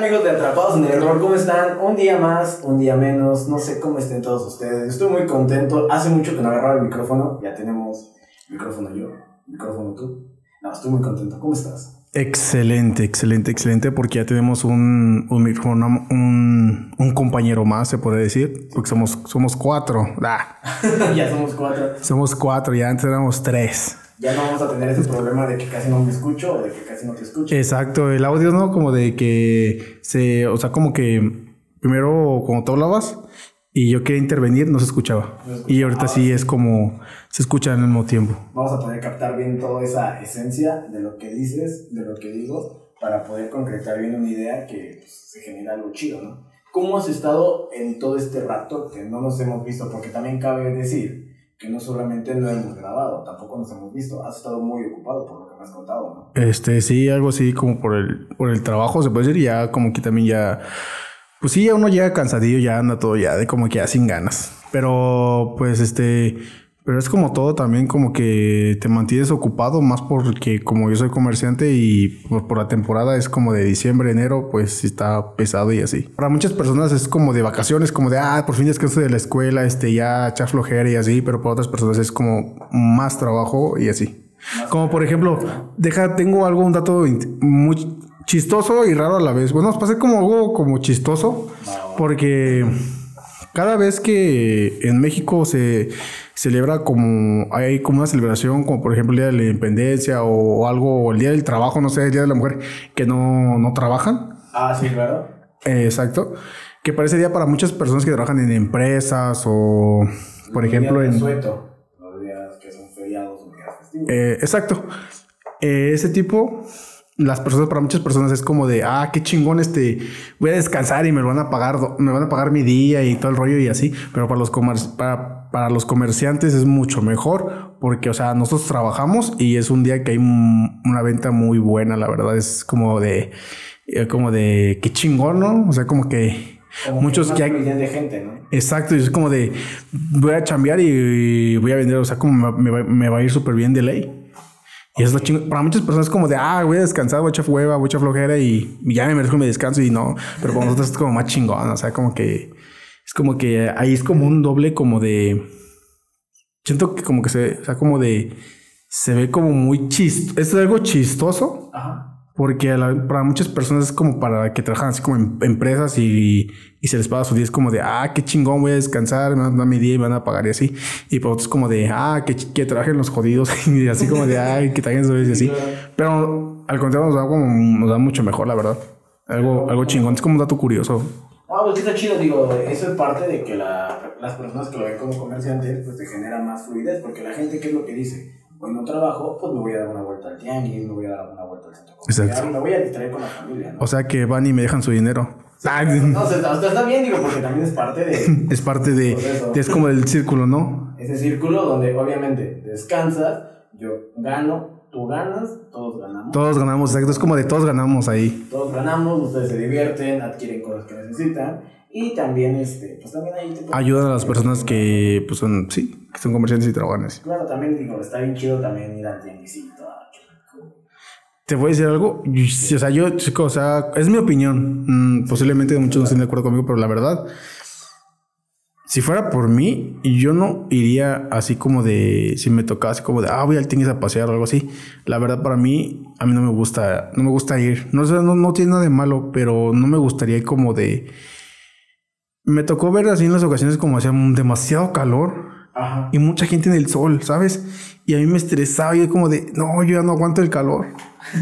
amigos de Atrapados en el Error? ¿Cómo están? Un día más, un día menos, no sé cómo estén todos ustedes. Estoy muy contento. Hace mucho que no agarraba el micrófono. Ya tenemos micrófono yo, micrófono tú. No, estoy muy contento. ¿Cómo estás? Excelente, excelente, excelente, porque ya tenemos un, un micrófono, un, un compañero más, se puede decir, porque somos, somos cuatro. Ah, ya somos cuatro. somos cuatro, ya antes éramos tres. Ya no vamos a tener ese problema de que casi no me escucho o de que casi no te escucho. Exacto, el audio, ¿no? Como de que se, o sea, como que primero cuando tú hablabas y yo quería intervenir, no se escuchaba. No escuchaba. Y ahorita Ah, sí sí. es como, se escucha al mismo tiempo. Vamos a poder captar bien toda esa esencia de lo que dices, de lo que digo, para poder concretar bien una idea que pues, se genera algo chido, ¿no? ¿Cómo has estado en todo este rato que no nos hemos visto? Porque también cabe decir que no solamente no hemos grabado, tampoco nos hemos visto. Has estado muy ocupado por lo que me has contado, ¿no? Este, sí, algo así como por el, por el trabajo, se puede decir, ya como que también ya, pues sí, ya uno llega cansadillo, ya anda todo ya de como que ya sin ganas. Pero, pues, este, pero es como todo también como que te mantienes ocupado, más porque como yo soy comerciante y por, por la temporada es como de diciembre, enero, pues está pesado y así. Para muchas personas es como de vacaciones, como de, ah, por fin descanso de la escuela, este, ya echar flojera y así, pero para otras personas es como más trabajo y así. Como por ejemplo, deja, tengo algo, un dato muy chistoso y raro a la vez. Bueno, nos pasé como algo como chistoso porque cada vez que en México se celebra como hay como una celebración, como por ejemplo el Día de la Independencia o, algo, o el Día del Trabajo, no sé, el Día de la Mujer, que no, no trabajan. Ah, sí, claro. Eh, exacto. Que parece día para muchas personas que trabajan en empresas o, por ejemplo, en en... sueto, los días que son feriados o días festivos. Eh, exacto. Eh, ese tipo, las personas, para muchas personas es como de, ah, qué chingón, este, voy a descansar y me lo van a pagar, me van a pagar mi día y todo el rollo y así. Pero para los, comer- para, para los comerciantes es mucho mejor porque, o sea, nosotros trabajamos y es un día que hay un- una venta muy buena, la verdad. Es como de, eh, como de, qué chingón, ¿no? O sea, como que Como muchos que hay, de gente, ¿no? Exacto, y es como de voy a chambear y voy a vender, o sea, como me, me va, me va a ir súper bien de ley. Y es lo chingo. Para muchas personas es como de, ah, voy a descansar, voy a echar hueva, voy a echar flojera y, y ya me merezco mi descanso y no. Pero para nosotros es como más chingón, o sea, como que es como que ahí es como un doble como de... Siento que como que se, o sea, como de... Se ve como muy chistoso. Es algo chistoso. Ajá. Porque la- para muchas personas es como para que trabajan así como en empresas y, y se les paga su día. Es como de, ah, qué chingón, voy a descansar, me van a dar mi día y me van a pagar y así. Y para otros como de, ah, que, que trabajen los jodidos y así como de, ay, que trabajen su día y así. Pero al contrario nos da como, nos da mucho mejor, la verdad. Algo, algo chingón. Es como un dato curioso. Ah, pues que está chido, digo, eso es parte de que la, las personas que lo ven como comerciantes, pues te genera más fluidez, porque la gente, ¿qué es lo que dice? Hoy no trabajo, pues me voy a dar una vuelta al tianguis, me voy a dar una vuelta al centro comercial, Exacto. me voy a distraer con la familia, ¿no? O sea que van y me dejan su dinero. No, o sea, está, está bien, digo, porque también es parte de Es parte de, de- es como del círculo, ¿no? ese círculo donde obviamente descansas, yo gano, tú ganas, todos ganamos. Todos ganamos, exacto. Es como de todos ganamos ahí. Todos ganamos, ustedes se divierten, adquieren cosas que necesitan y también, este, pues también ahí te Ayudan a las personas que, pues son, sí, que son comerciantes y trabajan así. Claro, también digo, está bien chido también ir al tianguisito. ah. Te voy a decir algo. Sí, O sea, yo, chico, o sea, es mi opinión. Mm, posiblemente muchos no estén de acuerdo conmigo, pero la verdad, si fuera por mí, yo no iría así como de, si me tocaba así como de, ah, voy al tianguis a pasear o algo así. La verdad, para mí, a mí no me gusta, no me gusta ir. No, sé, no, no tiene nada de malo, pero no me gustaría ir como de. Me tocó ver así en las ocasiones como hacía demasiado calor Ajá. y mucha gente en el sol, ¿sabes? Y a mí me estresaba y es como de, no, yo ya no aguanto el calor.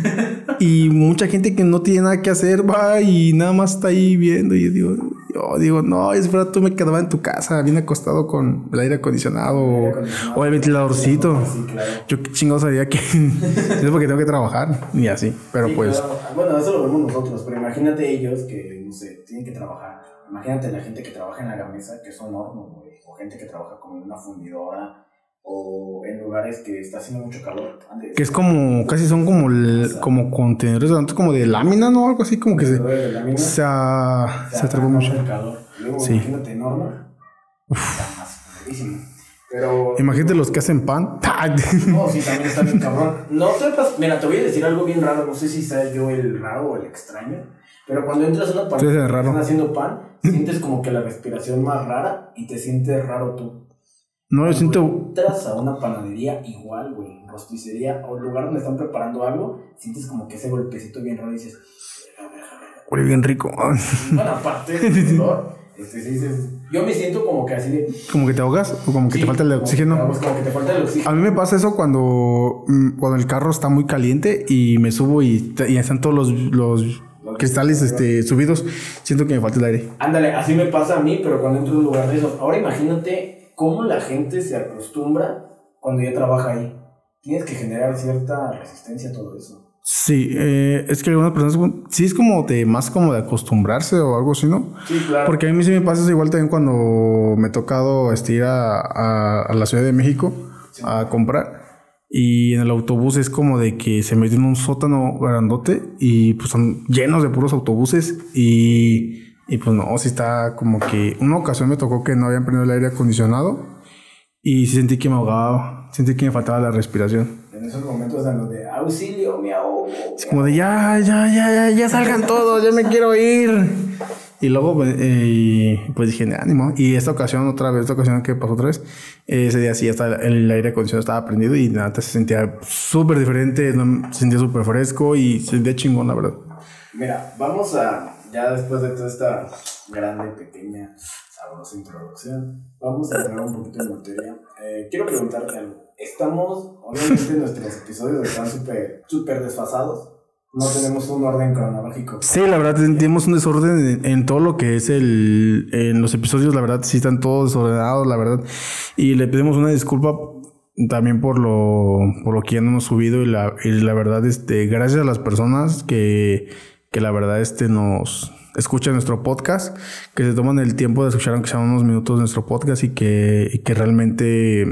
y mucha gente que no tiene nada que hacer va y nada más está ahí viendo y yo digo, yo digo, no, es verdad, tú me quedaba en tu casa, bien acostado con el aire acondicionado o, o el ventiladorcito. Claro. Yo qué chingados sabía que es porque tengo que trabajar y así, pero Sí, pues... claro. Bueno, eso lo vemos nosotros, pero imagínate ellos que, no sé, tienen que trabajar. Imagínate la gente que trabaja en la gamesa, que son hornos, güey. O gente que trabaja como en una fundidora. O en lugares que está haciendo mucho calor. Antes, Que es como, casi son como, el- como contenedores antes como de lámina, ¿no? Algo así como que se, de la mina, se, a- se atrapó mucho. El calor. Luego, Sí. imagínate. Está más. Pero. Imagínate los que hacen pan. No, sí, también está bien cabrón. No te pas- Mira, te voy a decir algo bien raro. No sé si sea yo el raro o el extraño. Pero cuando entras a una raro. están haciendo pan, sientes como que la respiración más rara y te sientes raro tú. No, yo siento. Entras a una panadería igual, güey, rosticería o lugar donde están preparando algo, sientes como que ese golpecito bien raro y dices. Huele bien rico. Bueno, aparte del olor, este, dices, yo me siento como que así de... Como que te ahogas o como que sí, te falta el oxígeno. Como, como que te falta el oxígeno. A mí me pasa eso cuando, mm, cuando el carro está muy caliente y me subo y, y están todos los, los cristales este, subidos. Siento que me falta el aire. Ándale, así me pasa a mí, pero cuando entro a un lugar de esos. Ahora imagínate cómo la gente se acostumbra cuando ya trabaja ahí. Tienes que generar cierta resistencia a todo eso. Sí, eh, es que algunas personas sí es como de más como de acostumbrarse o algo así, ¿no? Sí, claro. Porque a mí sí me pasa eso igual también cuando me ha tocado este, ir a, a- a la Ciudad de México a comprar. Y en el autobús es como de que se mete en un sótano grandote y pues son llenos de puros autobuses. Y, y pues no, sí está como que una ocasión me tocó que no habían prendido el aire acondicionado y sí sentí que me ahogaba, sentí que me faltaba la respiración. En esos momentos en los de auxilio, me ahogo. Es como de ya, ya, ya, ya, ya salgan todos, ya me quiero ir. Y luego, pues, eh, pues dije, ánimo. Y esta ocasión, otra vez, esta ocasión que pasó otra vez, ese día sí, hasta el aire acondicionado estaba prendido y nada, se sentía súper diferente, se sentía súper fresco y se sentía chingón, la verdad. Mira, vamos a, ya después de toda esta grande, pequeña, sabrosa introducción, vamos a entrar un poquito en materia. Eh, quiero preguntarte algo. Estamos, obviamente nuestros episodios están súper, súper desfasados. No tenemos un orden cronológico. Sí, la verdad, sentimos un desorden en, en todo lo que es el. En los episodios, la verdad, sí están todos desordenados, la verdad. Y le pedimos una disculpa también por lo, por lo que ya no hemos subido. Y la, y la verdad, este, gracias a las personas que, que la verdad, este, nos escuchan nuestro podcast, que se toman el tiempo de escuchar, aunque sean unos minutos, nuestro podcast y que, y que realmente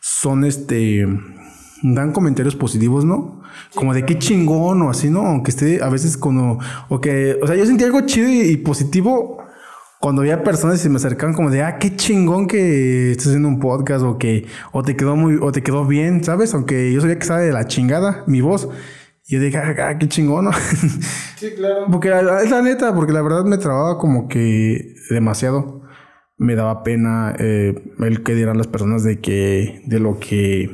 son este dan comentarios positivos, ¿no? Como de qué chingón o así, ¿no? Aunque esté a veces cuando o que, o sea, yo sentí algo chido y, y positivo cuando había personas y se me acercaban como de, ah, qué chingón que estás haciendo un podcast o que o te quedó muy o te quedó bien, ¿sabes? Aunque yo sabía que estaba de la chingada mi voz. Y yo dije, ah, ah, qué chingón. Sí, claro. Porque la- es la neta, porque la verdad me trababa como que demasiado. Me daba pena eh, el que dirán las personas de que, de lo que,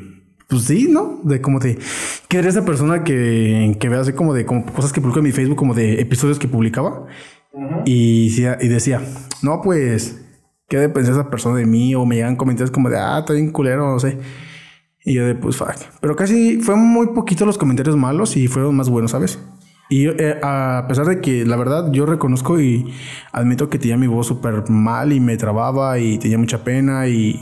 pues sí, ¿no? De como de, ¿qué era esa persona que, que ve así como de como cosas que publicó en mi Facebook, como de episodios que publicaba? Ujú. Y, decía- y decía, no, pues, ¿qué de pensar esa persona de mí? O me llegan comentarios como de, ah, está bien culero, no sé. Y yo de, pues, fuck. Pero casi fue muy poquito los comentarios malos y fueron más buenos, ¿sabes? Y yo, eh, a pesar de que la verdad yo reconozco y admito que tenía mi voz súper mal y me trababa y tenía mucha pena y,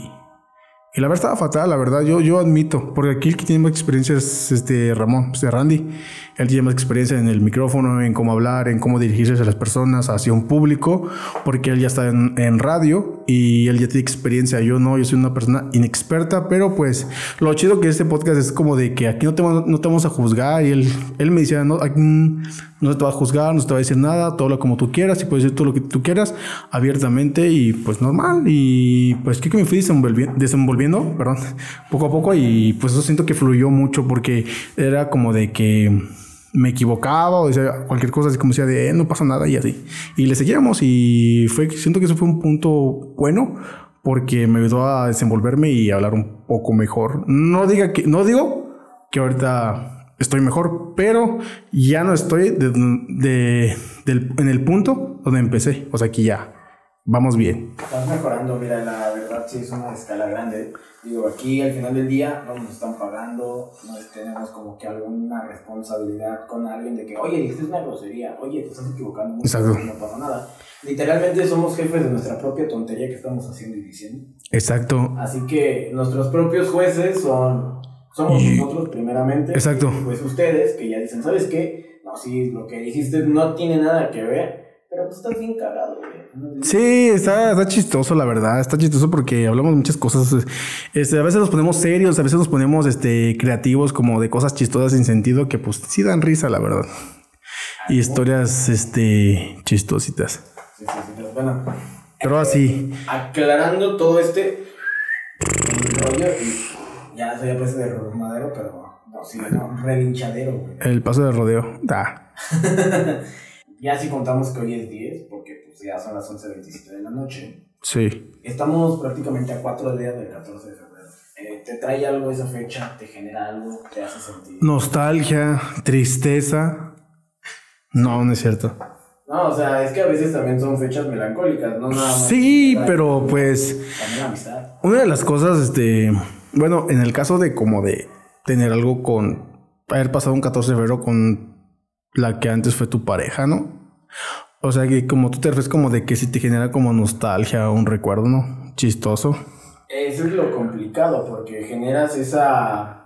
y la verdad estaba fatal, la verdad, yo, yo admito, porque aquí el que tiene más experiencia es este Ramón, este Randy. Él tiene más experiencia en el micrófono, en cómo hablar, en cómo dirigirse a las personas, hacia un público, porque él ya está en, en radio y él ya tiene experiencia. Yo no, yo soy una persona inexperta, pero pues lo chido que este podcast es como de que aquí no te, no te vamos a juzgar y él, él me decía, no, aquí no te va a juzgar, no te va a decir nada, todo habla como tú quieras y puedes decir todo lo que tú quieras abiertamente y pues normal. Y pues creo que me fui desenvolvi- desenvolviendo, perdón, poco a poco y pues eso siento que fluyó mucho porque era como de que me equivocaba o decía cualquier cosa así como decía de "Eh, no pasa nada y así. Y le seguíamos y fue, siento que eso fue un punto bueno porque me ayudó a desenvolverme y hablar un poco mejor. No diga que, no digo que ahorita estoy mejor, pero ya no estoy de, de- del- en el punto donde empecé. O sea, que ya vamos bien. Estás mejorando, mira, la verdad sí es una escala grande. Digo, aquí al final del día no nos están pagando, no tenemos como que alguna responsabilidad con alguien de que, oye, dijiste una grosería, oye, te estás equivocando mucho, Exacto. no pasa nada. Literalmente somos jefes de nuestra propia tontería que estamos haciendo y diciendo. Exacto. Así que nuestros propios jueces son, somos Y- nosotros primeramente. Exacto. Y pues ustedes que ya dicen, ¿sabes qué? No, sí, lo que dijiste no tiene nada que ver, pero pues estás bien cagado, güey. Sí, está, está chistoso, la verdad. Está chistoso porque hablamos de muchas cosas. Este, a veces nos ponemos serios, a veces nos ponemos este, creativos, como de cosas chistosas sin sentido que pues sí dan risa, la verdad. Y historias este, chistositas. Sí, sí, sí, pero bueno, Pero así, aclarando todo este rollo, y ya soy a veces de madero, pero no, sí, no, relinchadero, güey. el paso de rodeo. Da. ya si contamos que hoy es 10, porque pues ya son las 11.27 de la noche. Sí. Estamos prácticamente a cuatro días del 14 de febrero. Eh, ¿Te trae algo esa fecha? ¿Te genera algo? ¿Te hace sentir? Nostalgia, tristeza. No, no es cierto. No, o sea, es que a veces también son fechas melancólicas, no nada más. Sí, pero pues También amistad. una de las cosas, este, bueno, en el caso de como de tener algo con, haber pasado un 14 de febrero con la que antes fue tu pareja, ¿no? O sea, que como tú te refieres como de que si te genera como nostalgia o un recuerdo, ¿no? Chistoso. Eso es lo complicado, porque generas esa,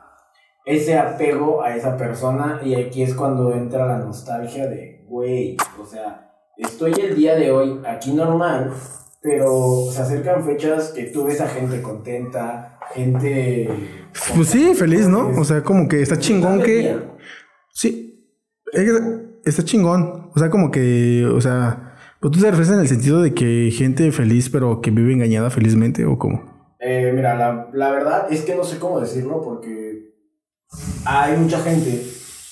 ese apego a esa persona y aquí es cuando entra la nostalgia de, güey, o sea, estoy el día de hoy aquí normal, pero se acercan fechas que tú ves a gente contenta, gente... Pues sí, feliz, ¿no? O sea, como que está chingón que... Sí, está chingón. O sea, como que, o sea, pues tú te refieres en el sentido de que gente feliz, pero que vive engañada felizmente, o cómo. Eh, mira, la, la verdad es que no sé cómo decirlo porque hay mucha gente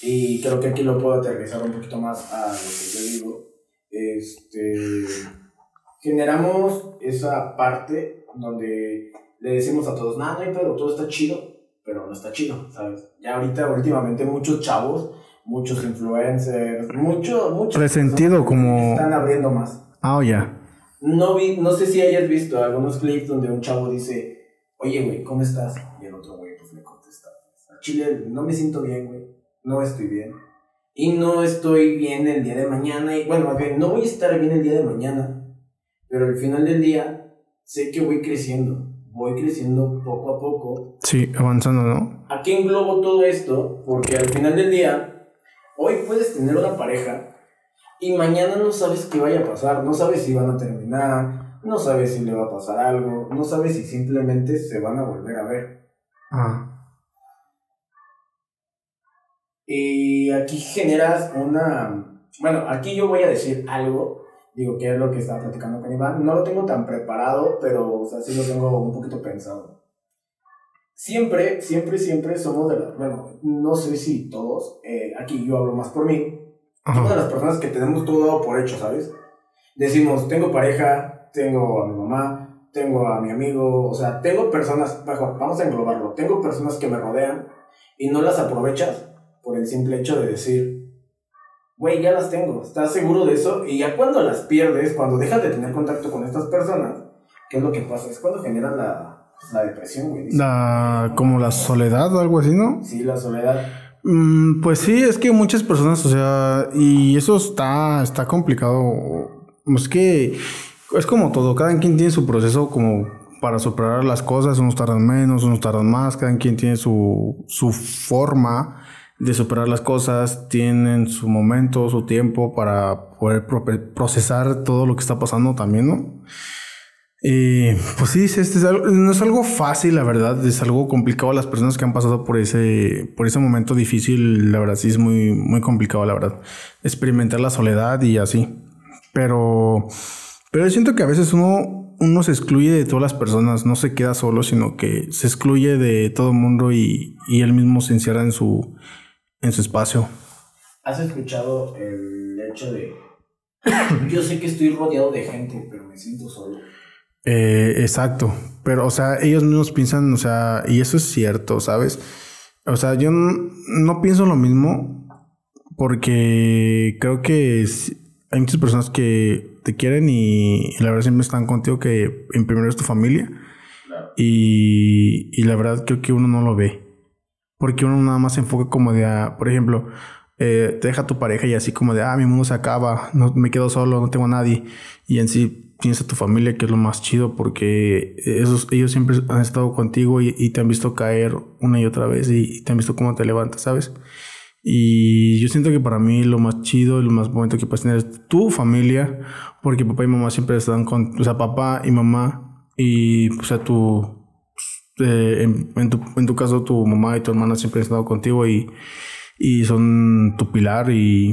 y creo que aquí lo puedo aterrizar un poquito más a lo que yo digo. Este, generamos esa parte donde le decimos a todos, nada, no hay pedo, todo está chido, pero no está chido, ¿sabes? Ya ahorita, últimamente, muchos chavos, muchos influencers, muchos, muchos... Resentido, como- Están abriendo más. Ah, oh, ya. No, vi, no sé si hayas visto algunos clips donde un chavo dice, oye, güey, ¿cómo estás? Y el otro güey, pues le contesta, "A Chile, no me siento bien, güey, no estoy bien. Y no estoy bien el día de mañana, y bueno, más bien, no voy a estar bien el día de mañana, pero al final del día sé que voy creciendo, voy creciendo poco a poco. Sí, avanzando, ¿no? ¿A qué englobo todo esto? Porque al final del día, hoy puedes tener una pareja y mañana no sabes qué vaya a pasar, no sabes si van a terminar, no sabes si le va a pasar algo, no sabes si simplemente se van a volver a ver. Ah. Y aquí generas una... Bueno, aquí yo voy a decir algo, digo que es lo que estaba platicando con Iván, no lo tengo tan preparado, pero o sea, sí lo tengo un poquito pensado. Siempre, siempre, siempre somos de las... Bueno, no sé si todos, eh, aquí yo hablo más por mí, somos de las personas que tenemos todo dado por hecho, ¿sabes? Decimos, tengo pareja, tengo a mi mamá, tengo a mi amigo, o sea, tengo personas, bajo, vamos a englobarlo, tengo personas que me rodean y no las aprovechas por el simple hecho de decir, güey, ya las tengo, ¿estás seguro de eso? Y ya cuando las pierdes, cuando dejas de tener contacto con estas personas, ¿qué es lo que pasa? Es cuando generas la, la depresión, güey. La, como la soledad o algo así, ¿no? Sí, la soledad. Mm, pues sí, es que muchas personas, o sea, y eso está, está complicado. Es que es como todo, cada quien tiene su proceso como para superar las cosas, unos tardan menos, unos tardan más, cada quien tiene su, su forma de superar las cosas, tienen su momento, su tiempo para poder pro- procesar todo lo que está pasando también, ¿no? Y pues sí, este es algo- no es algo fácil, la verdad, es algo complicado. Las personas que han pasado por ese, por ese momento difícil, la verdad, sí es muy, muy complicado, la verdad. Experimentar la soledad y así. Pero, pero yo siento que a veces uno, uno se excluye de todas las personas, no se queda solo, sino que se excluye de todo el mundo y, y él mismo se encierra en su, en su espacio. ¿Has escuchado el hecho de... Yo sé que estoy rodeado de gente, pero me siento solo. Eh, exacto. Pero, o sea, ellos mismos piensan, o sea, y eso es cierto, ¿sabes? O sea, yo no pienso lo mismo porque creo que es- hay muchas personas que te quieren y, y la verdad siempre están contigo que en primero es tu familia Claro. y, y la verdad creo que uno no lo ve. Porque uno nada más se enfoca como de, ah, por ejemplo, eh, te deja tu pareja y así como de, ah, mi mundo se acaba, no, me quedo solo, no tengo a nadie. Y en sí tienes a tu familia, que es lo más chido, porque esos, ellos siempre han estado contigo y, y te han visto caer una y otra vez y, y te han visto cómo te levantas, ¿sabes? Y yo siento que para mí lo más chido y lo más bonito que puedes tener es tu familia, porque papá y mamá siempre están con, o sea, papá y mamá y, o sea, tu, eh, en, en tu, en tu caso, tu mamá y tu hermana siempre han estado contigo y, y son tu pilar y,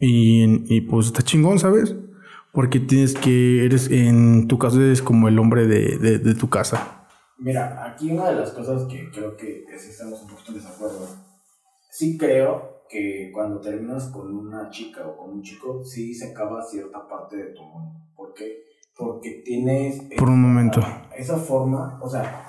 y, y, pues está chingón, ¿sabes? Porque tienes que, eres, en tu caso, eres como el hombre de, de, de tu casa. Mira, aquí una de las cosas que creo que, que sí estamos un poquito en desacuerdo. Sí creo que cuando terminas con una chica o con un chico, sí se acaba cierta parte de tu mundo. ¿Por qué? Porque tienes... Por un momento. Esa forma, o sea,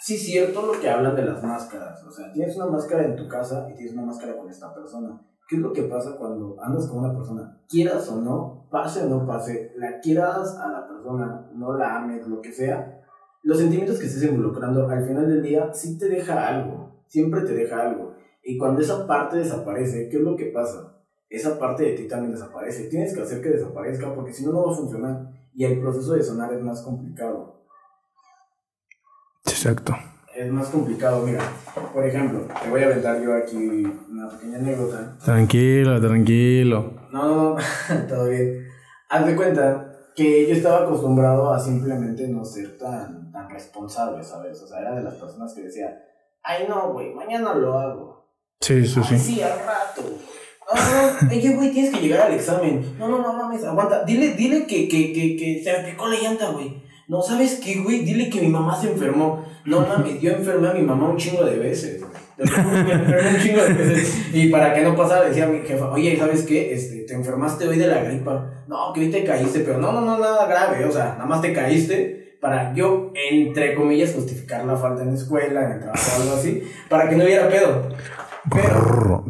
sí es cierto lo que hablan de las máscaras. O sea, tienes una máscara en tu casa y tienes una máscara con esta persona. ¿Qué es lo que pasa cuando andas con una persona? Quieras o no, pase o no pase, la quieras a la persona, no la ames, lo que sea, los sentimientos que estés involucrando al final del día sí te deja algo, siempre te deja algo. Y cuando esa parte desaparece, ¿qué es lo que pasa? Esa parte de ti también desaparece. Tienes que hacer que desaparezca porque si no, no va a funcionar. Y el proceso de sonar es más complicado. Exacto. Es más complicado, mira. Por ejemplo, te voy a aventar yo aquí una pequeña anécdota. Tranquilo, tranquilo. No, no, todo bien. Haz de cuenta que yo estaba acostumbrado a simplemente no ser tan, tan responsable, ¿sabes? O sea, era de las personas que decía, ay no, güey, mañana lo hago. Sí, sí, sí. Sí, al rato. No, no, oye, güey, tienes que llegar al examen. No, no, no mames, aguanta. Dile, dile que, que, que, que se me picó la llanta, güey. No, ¿sabes qué, güey? Dile que mi mamá se enfermó. No mames, yo enfermé a mi mamá un chingo de veces. Me enfermé un chingo de veces. Y para que no pasara, decía mi jefa, oye, ¿sabes qué? Este, te enfermaste hoy de la gripa. No, que hoy te caíste, pero no, no, no, nada grave. O sea, nada más te caíste para yo, entre comillas, justificar la falta en la escuela, en el trabajo o algo así, para que no hubiera pedo. Pero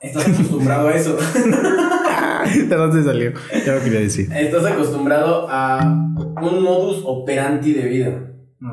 estás acostumbrado a eso. ¿De dónde salió? Ya lo quería decir. Estás acostumbrado a un modus operandi de vida.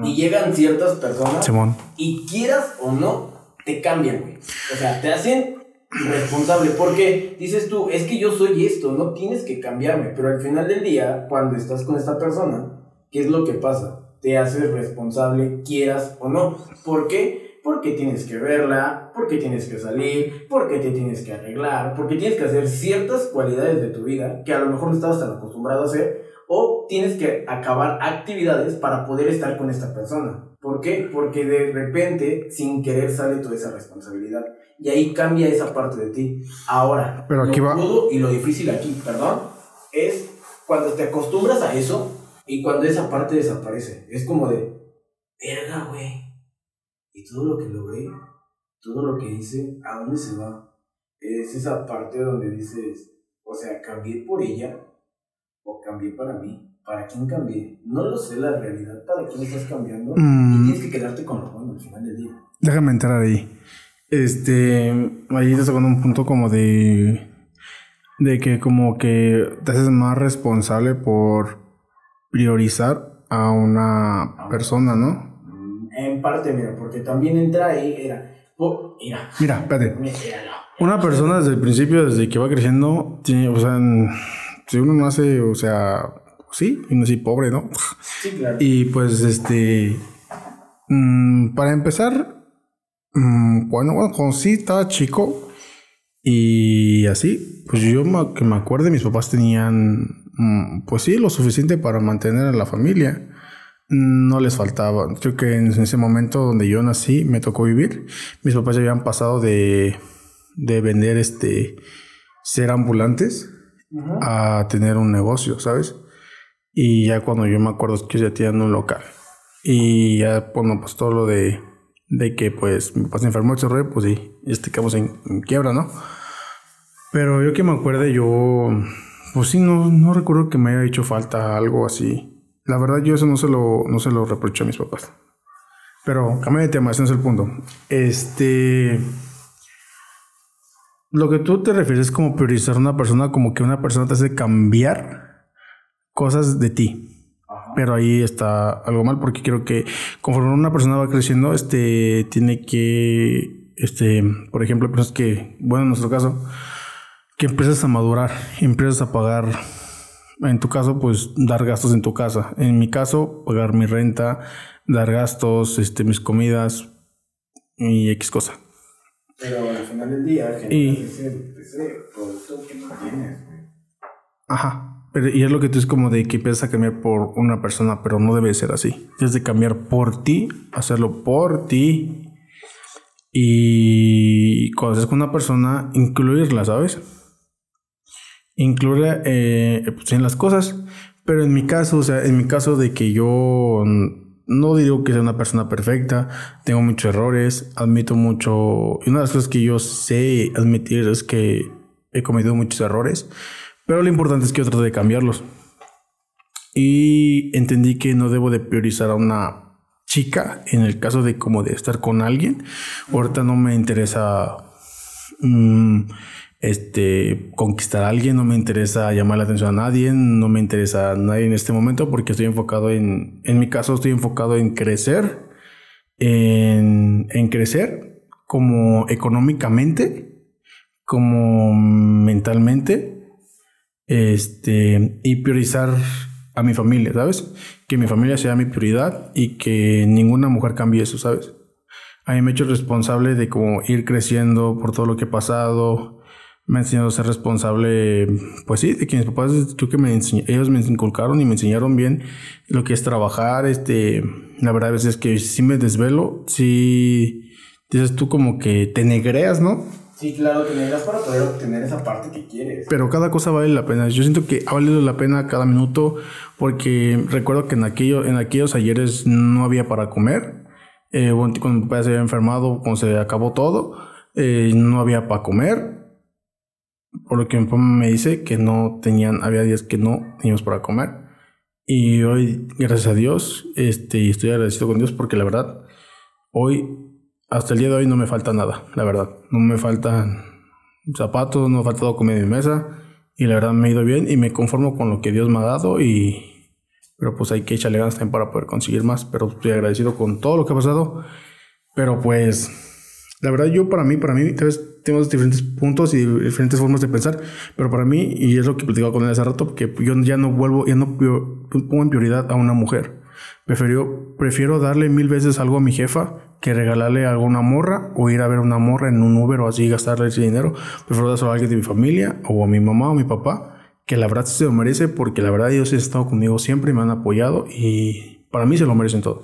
Y llegan ciertas personas Simón. y quieras o no, te cambian, güey. O sea, te hacen responsable. Porque dices tú, es que yo soy esto, no tienes que cambiarme. Pero al final del día, cuando estás con esta persona, ¿qué es lo que pasa? Te haces responsable, quieras o no. ¿Por qué? Porque tienes que verla, porque tienes que salir, porque te tienes que arreglar, porque tienes que hacer ciertas cualidades de tu vida que a lo mejor no estabas tan acostumbrado a hacer, o tienes que acabar actividades para poder estar con esta persona. ¿Por qué? Porque de repente, sin querer, sale toda esa responsabilidad. Y ahí cambia esa parte de ti. Ahora, Pero aquí lo va- rudo y lo difícil aquí, perdón, es cuando te acostumbras a eso y cuando esa parte desaparece. Es como de, verga, güey. Y todo lo que logré, todo lo que hice, ¿a dónde se va? Es esa parte donde dices, o sea, cambié por ella cambié para mí. ¿Para quién cambié? No lo sé la realidad. ¿Para quién estás cambiando? Mm. Y tienes que quedarte con lo bueno al final del día. Déjame entrar ahí. Este, ahí te tocando un punto como de, de que como que te haces más responsable por priorizar a una persona, ¿no? Mm, En parte, mira, porque también entra ahí, era, po- mira, Mira, espérate. Una persona desde el principio, desde que va creciendo, tiene, o sea, en- si uno nace, o sea, sí, y no así pobre, ¿no? Sí, claro. Y pues, este, mm, para empezar, mm, bueno, bueno, cuando sí estaba chico y así, pues yo que me acuerdo, mis papás tenían, mm, pues sí, lo suficiente para mantener a la familia. No les faltaba. Creo que en ese momento donde yo nací, me tocó vivir. Mis papás ya habían pasado de, de vender este, ser ambulantes A tener un negocio, ¿sabes? Y ya cuando yo me acuerdo que ya tenían un local. Y ya, bueno, pues todo lo de, de que pues mi papá se enfermó, rollo, pues sí, este en, en quiebra, ¿no? Pero yo que me acuerde, yo, pues sí, no, no recuerdo que me haya hecho falta algo así. La verdad, yo eso no se lo, no se lo reprocho a mis papás. Pero, cambia de tema, ese no es el punto. Este. Lo que tú te refieres como priorizar a una persona, como que una persona te hace cambiar cosas de ti. Ajá. Pero ahí está algo mal porque creo que conforme una persona va creciendo, este tiene que, este, por ejemplo, personas que, bueno, en nuestro caso, que empiezas a madurar, empiezas a pagar, en tu caso, pues dar gastos en tu casa. En mi caso, pagar mi renta, dar gastos, este, mis comidas y X cosa. Pero al final del día, Y- ese, ese producto que no tienes, güey. Ajá. Pero, y es lo que tú es como de que empiezas a cambiar por una persona, pero no debe ser así. Tienes de cambiar por ti, hacerlo por ti. Y cuando estés con una persona, incluirla, ¿sabes? Incluirla eh, pues, en las cosas. Pero en mi caso, o sea, en mi caso de que yo no digo que sea una persona perfecta, tengo muchos errores, admito mucho, y una de las cosas que yo sé admitir es que he cometido muchos errores, pero lo importante es que yo trato de cambiarlos. Y entendí que no debo de priorizar a una chica en el caso de como de estar con alguien. Ahorita no me interesa mm, este, conquistar a alguien, no me interesa llamar la atención a nadie, no me interesa a nadie en este momento porque estoy enfocado en, en mi caso estoy enfocado en crecer, en, en crecer como económicamente, como mentalmente, este, y priorizar a mi familia, ¿sabes? Que mi familia sea mi prioridad y que ninguna mujer cambie eso, ¿sabes? A mí me he hecho responsable de cómo ir creciendo por todo lo que he pasado, me ha enseñado a ser responsable, pues sí, de que mis papás, creo que me ellos me inculcaron y me enseñaron bien lo que es trabajar, este, la verdad a veces que si me desvelo, si dices tú como que te negreas, ¿no? Sí, claro, te negras para poder obtener esa parte que quieres. Pero cada cosa vale la pena. Yo siento que ha valido la pena cada minuto porque recuerdo que en, aquello, en aquellos ayeres no había para comer. Eh, cuando mi papá se había enfermado, cuando se acabó todo, eh, no había para comer por lo que mi papá me dice que no tenían, había días que no teníamos para comer. Y hoy, gracias a Dios, este, estoy agradecido con Dios porque la verdad, hoy, hasta el día de hoy no me falta nada, la verdad. No me faltan zapatos, no me ha faltado comida en mesa. Y la verdad me ha ido bien y me conformo con lo que Dios me ha dado y... Pero pues hay que echarle ganas también para poder conseguir más. Pero estoy agradecido con todo lo que ha pasado. Pero pues, la verdad yo para mí, para mí, tenemos diferentes puntos y diferentes formas de pensar, pero para mí, y es lo que platicaba con él hace rato, que yo ya no vuelvo, ya no pongo en prioridad a una mujer. Prefiero, prefiero darle mil veces algo a mi jefa que regalarle algo a una morra o ir a ver una morra en un Uber o así gastarle ese dinero. Prefiero dárselo a alguien de mi familia o a mi mamá o a mi papá, que la verdad se lo merece porque la verdad ellos han estado conmigo siempre y me han apoyado y para mí se lo merecen todo.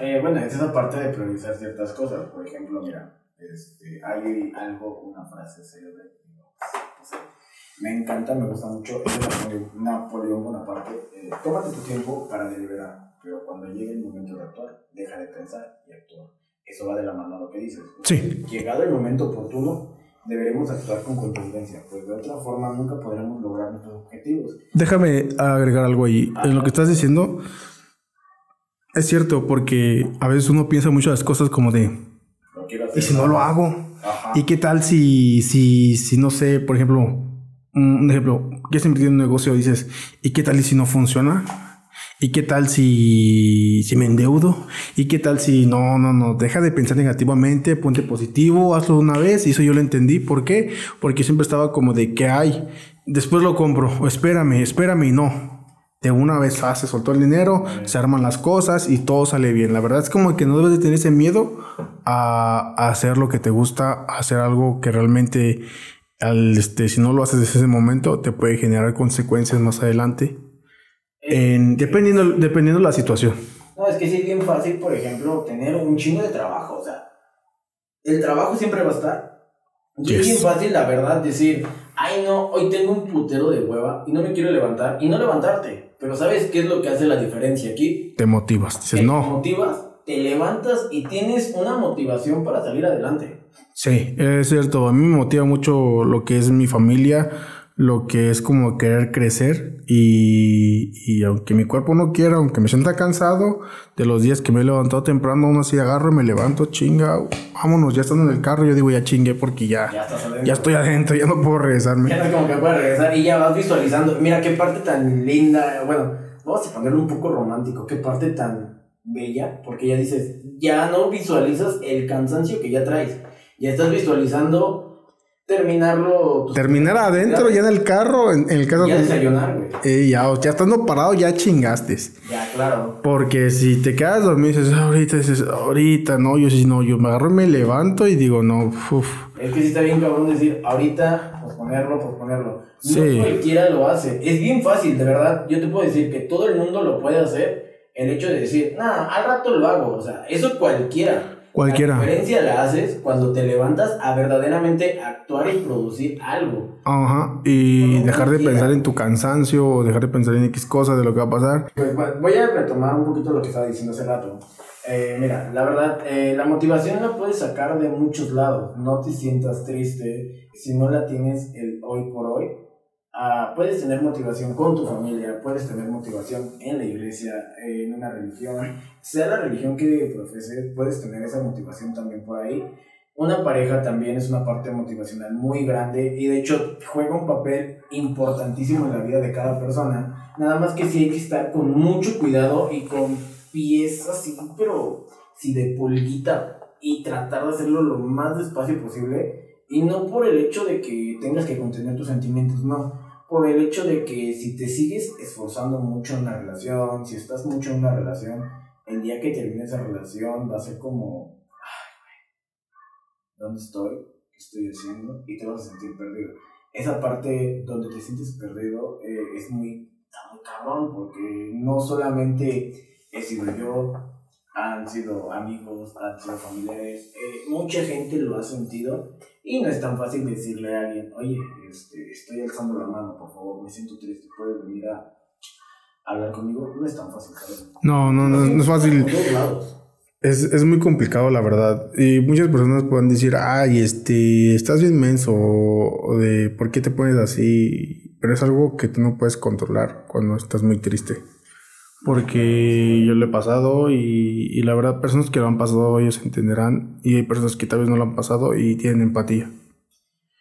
Eh, bueno, es esa parte de priorizar ciertas cosas. Por ejemplo, mira, este, hay algo, una frase célebre, me encanta, me gusta mucho, es Napoleón Bonaparte, eh, tómate tu tiempo para deliberar, pero cuando llegue el momento de actuar, deja de pensar y actuar. Eso va de la mano a lo que dices. Sí. Llegado el momento oportuno, deberemos actuar con contundencia, pues de otra forma nunca podremos lograr nuestros objetivos. Déjame agregar algo ahí. En lo que estás diciendo, es cierto, porque a veces uno piensa mucho las cosas como de, ¿Y si no lo hago? ¿Y qué tal si, si, si, no sé, por ejemplo, un ejemplo, ya invertir en un negocio dices, ¿y qué tal y si no funciona? ¿Y qué tal si, si me endeudo? ¿Y qué tal si no, no, no, deja de pensar negativamente, ponte positivo, hazlo una vez? Y eso yo lo entendí. ¿Por qué? Porque siempre estaba como de, ¿qué hay? Después lo compro, o espérame, espérame y no de una vez se soltó el dinero, se arman las cosas y todo sale bien. La verdad es como que no debes de tener ese miedo a, hacer lo que te gusta, a hacer algo que realmente, al, este, si no lo haces desde ese momento, te puede generar consecuencias más adelante. En, dependiendo, dependiendo de la situación. No, es que sí es bien fácil, por ejemplo, tener un chingo de trabajo. O sea, el trabajo siempre va a estar. Y es bien fácil, la verdad, decir, ay no, hoy tengo un putero de hueva y no me quiero levantar y no levantarte. Pero ¿sabes qué es lo que hace la diferencia aquí? Te motivas, dices no. Te motivas, te levantas y tienes una motivación para salir adelante. Sí, es cierto. A mí me motiva mucho lo que es mi familia, lo que es como querer crecer y, y, aunque mi cuerpo no quiera, aunque me sienta cansado de los días que me he levantado temprano, uno así agarro y me levanto, chinga, vámonos, ya estando en el carro, yo digo ya chingue porque ya, ya, estoy adentro, ya no puedo regresarme. Ya no es como que puedo regresar y ya vas visualizando, mira qué parte tan linda, bueno, vamos a ponerlo un poco romántico, qué parte tan bella, porque ya dices, ya no visualizas el cansancio que ya traes, ya estás visualizando terminarlo. Pues, Terminar adentro, ya en el carro, en, el carro. Ya desayunar, güey. Eh, ya, ya estando parado, ya chingaste. Ya, claro. Porque si te quedas dormido, dices, ahorita, dices, ahorita, no, yo sí, no, yo me agarro y me levanto y digo, no, uff. Es que sí está bien cabrón decir, ahorita, posponerlo, posponerlo. Sí. No cualquiera lo hace. Es bien fácil, de verdad. Yo te puedo decir que todo el mundo lo puede hacer. El hecho de decir, nah, al rato lo hago. O sea, eso cualquiera. Cualquiera. La diferencia la haces cuando te levantas a verdaderamente actuar y producir algo. Ajá. Y dejar de cualquiera. pensar en tu cansancio o dejar de pensar en X cosas de lo que va a pasar. Pues voy a retomar un poquito lo que estaba diciendo hace rato. Eh, mira, la verdad, eh, la motivación la puedes sacar de muchos lados. No te sientas triste si no la tienes el hoy por hoy. Ah, puedes tener motivación con tu familia, puedes tener motivación en la iglesia, en una religión, sea la religión que profeses, puedes tener esa motivación también por ahí. Una pareja también es una parte motivacional muy grande y de hecho juega un papel importantísimo en la vida de cada persona. Nada más que sí hay que estar con mucho cuidado y con pies así, pero sí de pulguita y tratar de hacerlo lo más despacio posible. Y no por el hecho de que tengas que contener tus sentimientos, no. Por el hecho de que si te sigues esforzando mucho en una relación, si estás mucho en una relación, el día que termine esa relación va a ser como, ay, ¿dónde estoy? ¿Qué estoy haciendo? Y te vas a sentir perdido. Esa parte donde te sientes perdido eh, es muy, está muy cabrón, porque no solamente he sido yo, han sido amigos, han sido familiares, eh, mucha gente lo ha sentido y no es tan fácil decirle a alguien, oye, este, estoy alzando la mano, por favor, me siento triste, puedes venir a hablar conmigo. No es tan fácil, ¿sabes? No, no, no, no es fácil. Es, es muy complicado, la verdad. Y muchas personas pueden decir, ay, este, estás bien menso, o de por qué te pones así. Pero es algo que tú no puedes controlar cuando estás muy triste. Porque yo lo he pasado y, y la verdad, personas que lo han pasado, ellos entenderán. Y hay personas que tal vez no lo han pasado y tienen empatía.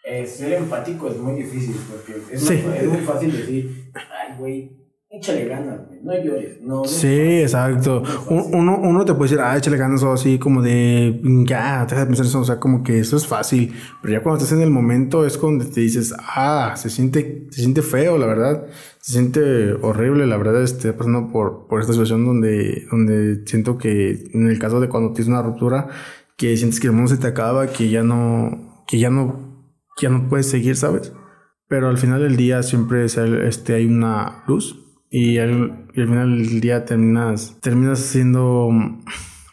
Eh, ser empático es muy difícil porque es, Sí. muy, es muy fácil decir, ay, güey, échale ganas, güey, no llores. No, no Sí, fácil, exacto. no. Uno, uno te puede decir, ah, échale ganas o así, como de, ya, deja de pensar eso, o sea, como que eso es fácil. Pero ya cuando estás en el momento es cuando te dices, ah, se siente, se siente feo, la verdad. Se siente horrible, la verdad, este, pasando por, por esta situación donde, donde siento que en el caso de cuando tienes una ruptura, que sientes que el mundo se te acaba, que ya no, que ya no, que ya no puedes seguir, ¿sabes? Pero al final del día siempre este, hay una luz y al, final del día terminas, terminas siendo,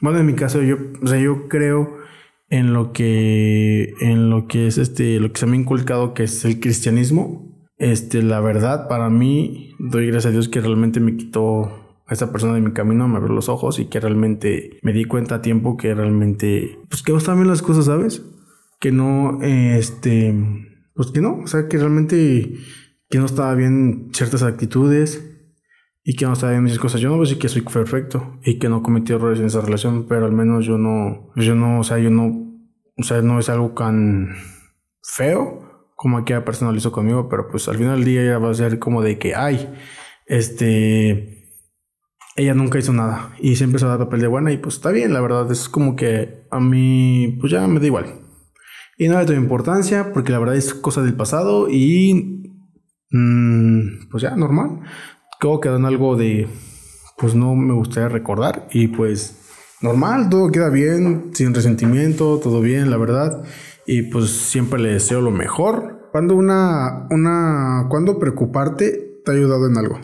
bueno, en mi caso yo, o sea, yo creo en lo que, en lo que es este, lo que se me ha inculcado que es el cristianismo. Este, la verdad, para mí, doy gracias a Dios que realmente me quitó a esa persona de mi camino, me abrió los ojos y que realmente me di cuenta a tiempo que realmente, pues que estaban bien las cosas, ¿sabes? Que no, este, pues que no, o sea, que realmente que no estaba bien ciertas actitudes y que no estaba bien muchas cosas. Yo no voy a decir que soy perfecto y que no cometí errores en esa relación, pero al menos yo no, yo no, o sea, yo no, o sea, no es algo tan feo como aquella persona lo hizo conmigo, pero pues al final del día ya va a ser como de que, ay, este, ella nunca hizo nada y siempre se va a dar papel de buena y pues está bien, la verdad, es como que a mí, pues ya me da igual. Y no le doy importancia porque la verdad es cosa del pasado y mm, pues ya, normal. Como quedó en algo de, pues no me gustaría recordar y pues normal, todo queda bien, sin resentimiento, todo bien, la verdad. Y pues siempre le deseo lo mejor. Cuando una, una, cuando preocuparte te ha ayudado en algo.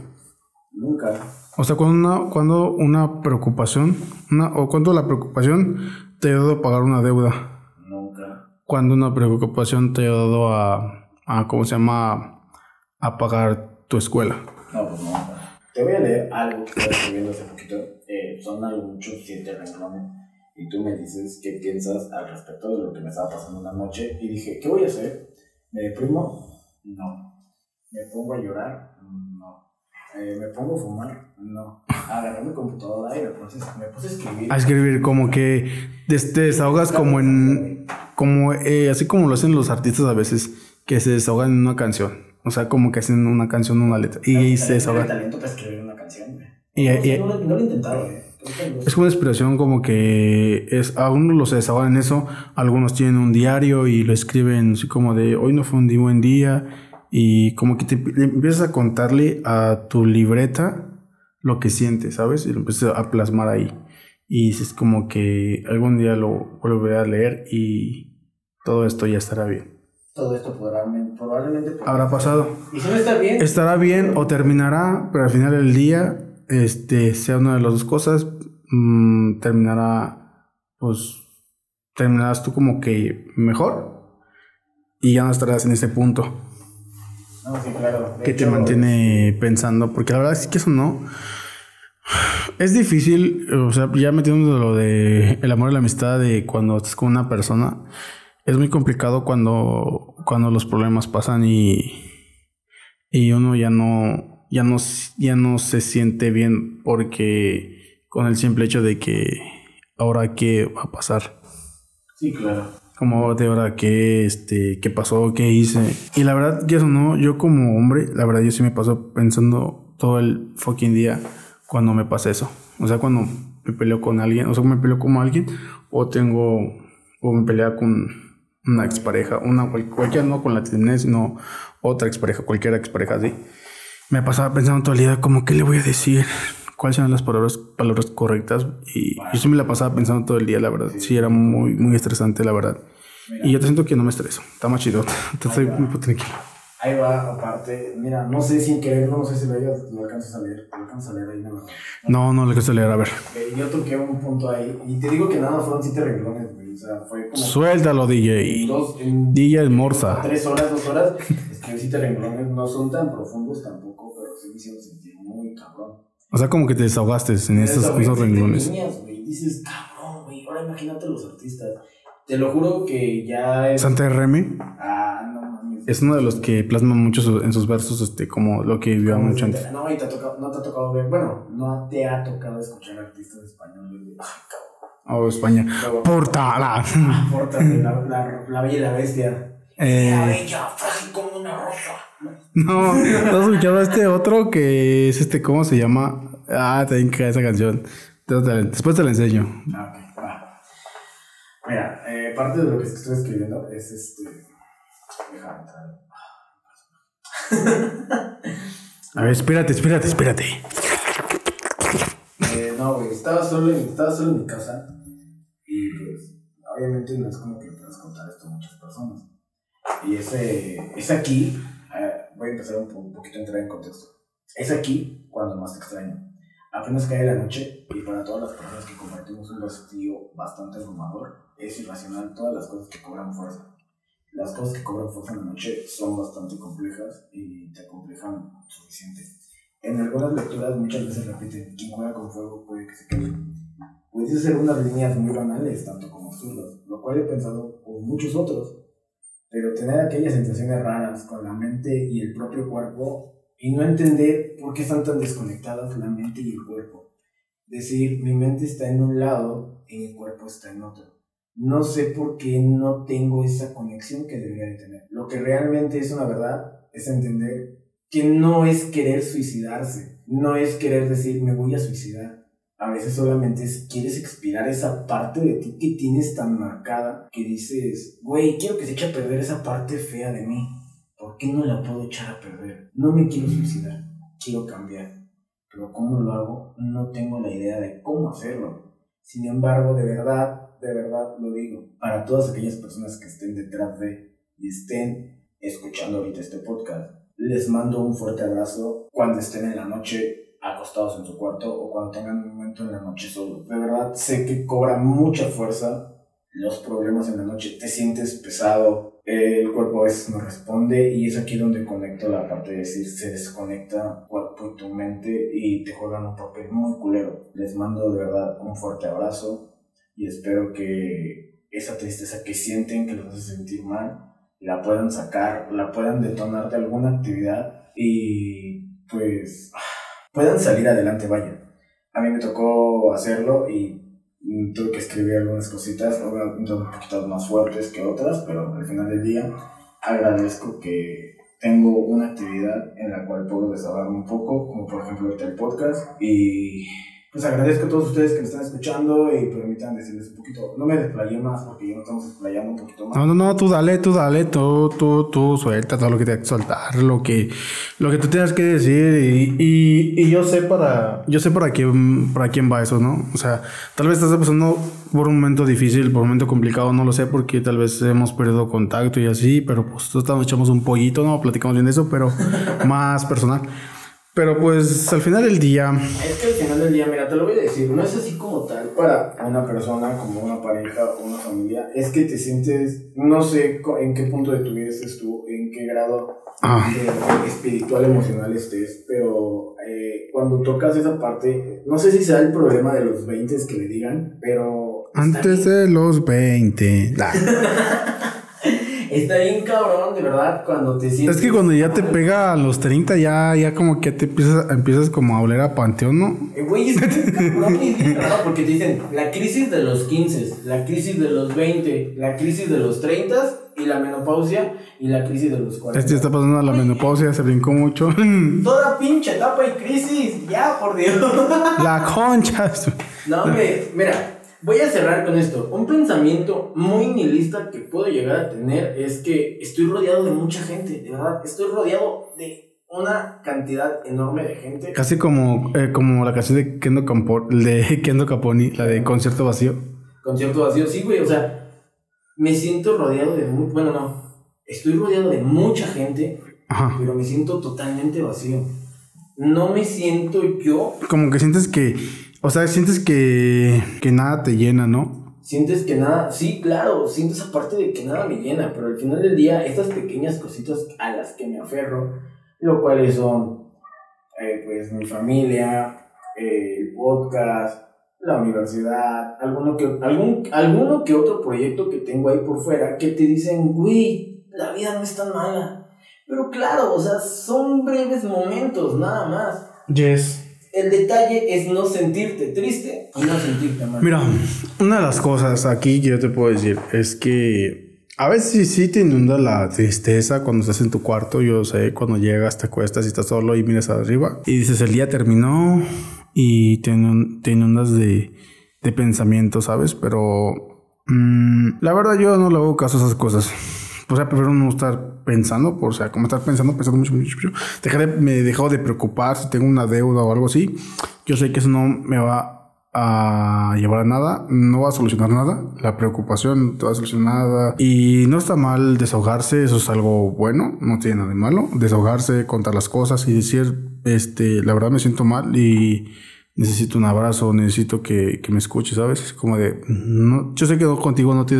Nunca. O sea, cuando una, cuando una preocupación, una, o cuando la preocupación te ha ayudado a pagar una deuda. Nunca. Cuando una preocupación te ha ayudado a, a ¿cómo se llama? A pagar tu escuela. No, pues no. Te voy a leer algo que estaba escribiendo hace poquito. Eh, son algo muchos siete renglones. Y tú me dices qué piensas al respecto de lo que me estaba pasando una noche. Y dije, ¿qué voy a hacer? ¿Me deprimo? No. ¿Me pongo a llorar? No. Eh, ¿Me pongo a fumar? No. Agarré mi computadora y me puse, me puse a escribir. A escribir como que des- te desahogas como en... Como, eh, así como lo hacen los artistas a veces, que se desahogan en una canción. O sea, como que hacen una canción, una letra. Y ahí se desahogan. talento para escribir una canción, güey. Y- no, y- no, lo- no lo he intentado, eh. Es una inspiración como que es, a unos los se desahogan en eso, algunos tienen un diario y lo escriben así como de hoy no fue un buen día y como que te empiezas a contarle a tu libreta lo que sientes, ¿sabes? Y lo empiezas a plasmar ahí. Y es como que algún día lo volveré a leer y todo esto ya estará bien. Todo esto podrá, probablemente... Habrá pasado. Y si no está bien, Estará bien o terminará, pero al final del día, este, sea una de las dos cosas, mm, terminará, pues, terminarás tú como que mejor y ya no estarás en ese punto. No, sí, claro. De que te mantiene pensando, porque la verdad es que eso no. Es difícil, o sea, ya metiendo lo de el amor y la amistad de cuando estás con una persona, es muy complicado cuando, cuando los problemas pasan y, y uno ya no, ya no, ya no se siente bien porque con el simple hecho de que ahora qué va a pasar Sí, claro. como de ahora qué, este, qué pasó, qué hice. Y la verdad, que eso no, yo como hombre, la verdad, yo sí me paso pensando todo el fucking día cuando me pasa eso. O sea, cuando me peleo con alguien, o sea, me peleo con alguien, o tengo, o me pelea con una expareja, una, cual- cualquiera, no con la TNS, sino otra expareja, cualquier expareja así. Me pasaba pensando todo el día, como, ¿qué le voy a decir? ¿Cuáles eran las palabras, palabras correctas? Y yo sí me la pasaba pensando todo el día, la verdad. Sí, era muy, muy estresante, la verdad. Y yo te siento que no me estreso. Está más chido. Te estoy muy tranquilo. Ahí va, aparte, mira, no sé sin querer, no sé si lo, lo alcanzas a leer, lo alcanzas a leer ahí, no, no. No, no le quiero leer. A ver. Eh, Yo toqué un punto ahí, y te digo que nada más fueron siete renglones, güey, o sea, fue como... Suéltalo, DJ. dos, en DJ Morsa. tres horas, dos horas, escribir siete renglones no son tan profundos tampoco, pero sí me hicieron sentir muy cabrón. O sea, como que te desahogaste en esos te renglones. líneas, güey, dices, cabrón, güey, ahora imagínate los artistas. Te lo juro que ya es... Santa Remy Ah, no. Es uno de los que plasma mucho su- en sus versos, este, como lo que vivió mucho de- antes. No, y te ha tocado, no te ha tocado ver, bueno, no te ha tocado escuchar artistas españoles. güey. Ay, cabrón. Oh, España. Luego, Portala. Pórtate, la, la, la bella y la bestia. La Eh, bella, frágil como una rosa. no, ¿no has escuchado este otro que es este, ¿cómo se llama? Ah, también que esa canción. Después te la enseño. Ah, ok, va. Mira, eh, parte de lo que estoy escribiendo es este. A ver, espérate, espérate, espérate. Eh, no, güey, estaba solo, estaba solo en mi casa y pues obviamente no es como que puedas contar esto a muchas personas. Y ese, es aquí, voy a empezar un, po- un poquito a entrar en contexto. Es aquí cuando más te extraño. Apenas cae la noche y para todas las personas que compartimos un vacío bastante abrumador, es irracional todas las cosas que cobran fuerza. Las cosas que cobran fuerza en la noche son bastante complejas y te complejan suficiente. En algunas lecturas muchas veces repiten, quien juega con fuego puede que se quede. Puedes hacer unas líneas muy banales, tanto como absurdas, lo cual he pensado con muchos otros. Pero tener aquellas sensaciones raras con la mente y el propio cuerpo y no entender por qué están tan desconectadas la mente y el cuerpo. Decir, mi mente está en un lado y mi cuerpo está en otro. No sé por qué no tengo esa conexión que debería de tener. Lo que realmente es una verdad es entender que no es querer suicidarse, no es querer decir me voy a suicidar. A veces solamente es quieres expirar esa parte de ti que tienes tan marcada que dices, güey, quiero que se eche a perder esa parte fea de mí. ¿Por qué no la puedo echar a perder? No me quiero suicidar, quiero cambiar. Pero ¿cómo lo hago? No tengo la idea de cómo hacerlo. Sin embargo, de verdad, de verdad lo digo, para todas aquellas personas que estén detrás de y estén escuchando ahorita este podcast, les mando un fuerte abrazo cuando estén en la noche acostados en su cuarto o cuando tengan un momento en la noche solo. De verdad, sé que cobra mucha fuerza los problemas en la noche. Te sientes pesado, el cuerpo a veces no responde y es aquí donde conecto la parte de decir se desconecta cuerpo y tu mente y te juegan un papel muy culero. Les mando de verdad un fuerte abrazo y espero que esa tristeza que sienten, que los hace sentir mal, la puedan sacar, la puedan detonar de alguna actividad y pues puedan salir adelante, vaya. A mí me tocó hacerlo y tuve que escribir algunas cositas, obviamente un poquito más fuertes que otras, pero al final del día agradezco que tengo una actividad en la cual puedo desahogarme un poco, como por ejemplo el podcast, y pues agradezco a todos ustedes que me están escuchando y permitan decirles un poquito, no me desplayé más porque ya no estamos desplayando un poquito más. No, no, no, tú dale, tú dale, tú, tú, tú suelta todo lo que te que soltar, lo que, lo que tú tengas que decir y, y, y yo sé para, yo sé para quién, para quién va eso, ¿no? O sea, tal vez estás pasando por un momento difícil, por un momento complicado, no lo sé, porque tal vez hemos perdido contacto y así, pero pues nosotros echamos un pollito, ¿no? Platicamos bien de eso, pero más personal. Pero pues al final del día. Es que al final del día, mira, te lo voy a decir, no es así como tal para una persona, como una pareja o una familia. Es que te sientes, no sé en qué punto de tu vida estés tú, en qué grado Ah, de- espiritual, emocional estés, pero eh, cuando tocas esa parte, no sé si sea el problema de los 20 que le digan, pero. antes de los 20. La- Está bien cabrón, de verdad, cuando te sientes. Es que cuando ya te pega a los 30, ya, ya como que te empiezas, empiezas como a oler a panteón, ¿no? Eh, Güey, es cabrón y bien raro porque te dicen la crisis de los 15, la crisis de los 20, la crisis de los 30 y la menopausia y la crisis de los 40. Este está pasando a la menopausia, se brincó mucho. Toda pinche etapa y crisis, ya por Dios. la concha. No, hombre, mira, voy a cerrar con esto. Un pensamiento muy nihilista que puedo llegar a tener es que estoy rodeado de mucha gente, de verdad. Estoy rodeado de una cantidad enorme de gente. Casi como, eh, como la canción de Kendo, Campo, de Kendo Caponi, la de Concierto Vacío. Concierto vacío, sí, güey, o sea, me siento rodeado de. mu- Bueno, no. Estoy rodeado de mucha gente, Ajá. pero me siento totalmente vacío. No me siento yo. Como que sientes que, o sea, sientes que, que nada te llena, ¿no? Sientes que nada, sí, claro, siento esa parte de que nada me llena, pero al final del día, estas pequeñas cositas a las que me aferro, lo cuales son, eh, pues, mi familia, eh, el podcast, la universidad, alguno que, algún, alguno que otro proyecto que tengo ahí por fuera, que te dicen, güey, la vida no es tan mala. Pero claro, o sea, son breves momentos, nada más. Yes. El detalle es no sentirte triste y no sentirte mal. Mira, una de las cosas aquí que yo te puedo decir es que a veces sí te inunda la tristeza cuando estás en tu cuarto. Yo sé, cuando llegas, te acuestas y estás solo y miras arriba y dices el día terminó y te, inun- te inundas de, de pensamientos, ¿sabes? Pero mm, la verdad yo no le hago caso a esas cosas. O sea, prefiero no estar pensando, por, o sea, como estar pensando, pensando mucho, mucho, mucho. Dejar de- me dejo de preocupar si tengo una deuda o algo así. Yo sé que eso no me va a llevar a nada, no va a solucionar nada. La preocupación no te va a solucionar nada. Y no está mal desahogarse, eso es algo bueno, no tiene nada de malo. Desahogarse, contar las cosas y decir, este, la verdad me siento mal y necesito un abrazo, necesito que, que me escuches, ¿sabes? Es como de, no, yo sé que contigo no te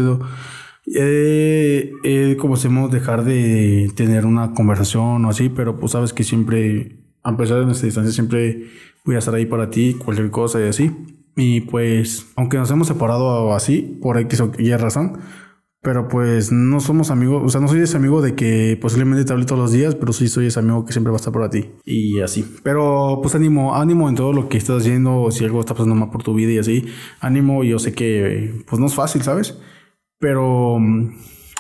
eh, eh, como hacemos dejar de tener una conversación o así, pero pues sabes que siempre, a pesar de nuestra distancia, siempre voy a estar ahí para ti, cualquier cosa y así. Y pues, aunque nos hemos separado así, por X o Y razón, pero pues no somos amigos, o sea, no soy ese amigo de que posiblemente te hable todos los días, pero sí soy ese amigo que siempre va a estar para ti. Y así. Pero pues ánimo, ánimo en todo lo que estás haciendo, si algo está pasando mal por tu vida y así. Ánimo, yo sé que pues no es fácil, ¿sabes? Pero mm,